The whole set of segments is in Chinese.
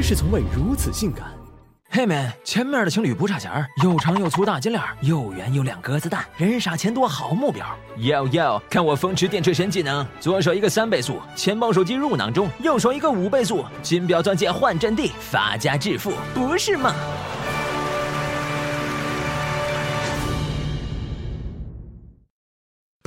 知识从未如此性感。嘿们，前面的情侣不差钱儿，又长又粗大金链儿，又圆又亮鸽子蛋，人傻钱多好目标。Yo yo，看我风驰电掣神技能，左手一个三倍速，钱包手机入囊中，右手一个五倍速，金表钻戒换阵地，发家致富，不是梦？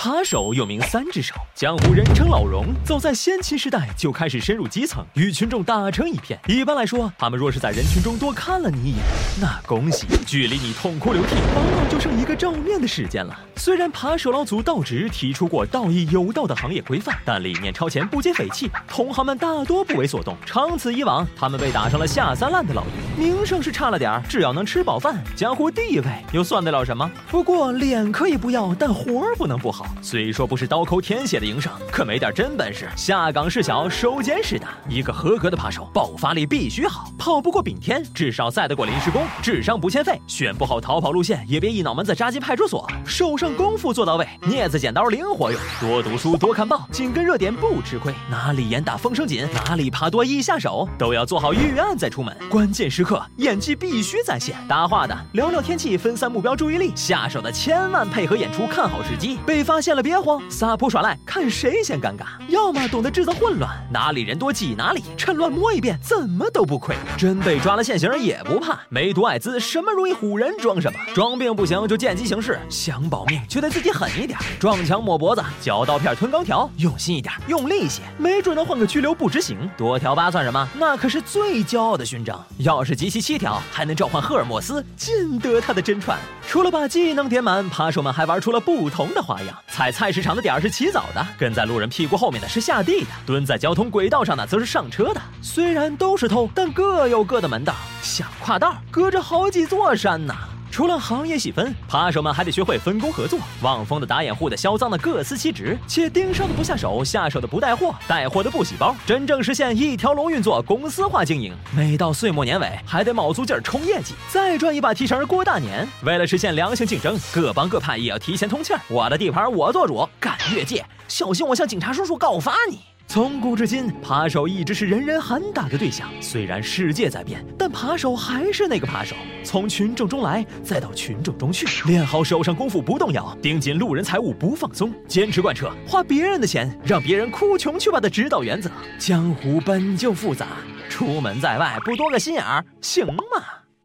扒手又名三只手，江湖人称老荣。早在先秦时代就开始深入基层，与群众打成一片。一般来说，他们若是在人群中多看了你一眼，那恭喜，距离你痛哭流涕，往往就剩一个照面的时间了。虽然扒手老祖道直提出过道义有道的行业规范，但理念超前，不接匪气，同行们大多不为所动。长此以往，他们被打成了下三滥的老鱼，名声是差了点儿只要能吃饱饭，江湖地位又算得了什么？不过脸可以不要，但活儿不能不好。虽说不是刀口舔血的营生，可没点真本事，下岗是小，收监是大。一个合格的扒手，爆发力必须好，跑不过丙天，至少赛得过临时工，智商不欠费。选不好逃跑路线，也别一脑门子扎进派出所。手上功夫做到位，镊子剪刀灵活用。多读书，多看报，紧跟热点不吃亏。哪里严打风声紧，哪里扒多易下手，都要做好预案再出门。关键时刻，演技必须在线。搭话的聊聊天气，分散目标注意力。下手的千万配合演出，看好时机。被发。现了别慌，撒泼耍赖，看谁先尴尬。要么懂得制造混乱，哪里人多挤哪里，趁乱摸一遍，怎么都不亏。真被抓了现行也不怕，没毒艾滋，什么容易唬人装什么。装病不行就见机行事，想保命就得自己狠一点。撞墙抹脖子，嚼刀片吞钢条，用心一点，用力些，没准能换个拘留不执行。多条疤算什么？那可是最骄傲的勋章。要是集齐七条，还能召唤赫尔墨斯，尽得他的真传。除了把技能点满，扒手们还玩出了不同的花样。踩菜市场的点儿是起早的，跟在路人屁股后面的是下地的，蹲在交通轨道上的则是上车的。虽然都是偷，但各有各的门道。想跨道，隔着好几座山呢。除了行业细分，扒手们还得学会分工合作。望风的、打掩护的、销赃的，各司其职，且盯梢的不下手，下手的不带货，带货的不洗包，真正实现一条龙运作，公司化经营。每到岁末年尾，还得卯足劲儿冲业绩，再赚一把提成过大年。为了实现良性竞争，各帮各派也要提前通气儿。我的地盘我做主，敢越界，小心我向警察叔叔告发你。从古至今，扒手一直是人人喊打的对象。虽然世界在变，但扒手还是那个扒手。从群众中来，再到群众中去，练好手上功夫不动摇，盯紧路人财物不放松，坚持贯彻花别人的钱让别人哭穷去吧的指导原则。江湖本就复杂，出门在外不多个心眼儿，行吗？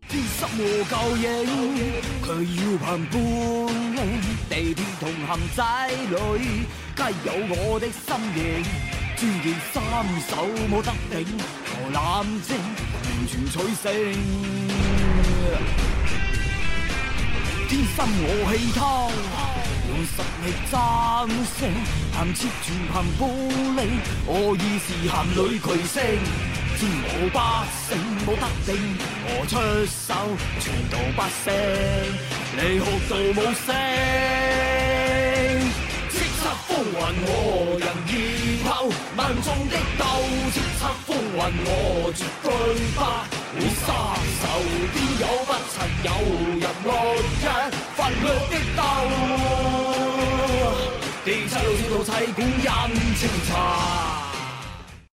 天生我够硬，佢要凭本领，地铁同行仔里，皆有我的身影。专剑三手冇得顶，何冷静完全取胜。天生我气偷，用实力战胜，凭切全凭本领，我已是侠女巨星。天我不胜冇得顶，我出手全道不胜，你哭到冇声，叱咤风云我万众的斗，叱咤风云，我绝惧怕。会杀手，边有不曾有人落日法律的斗，地七路小道砌古印清茶。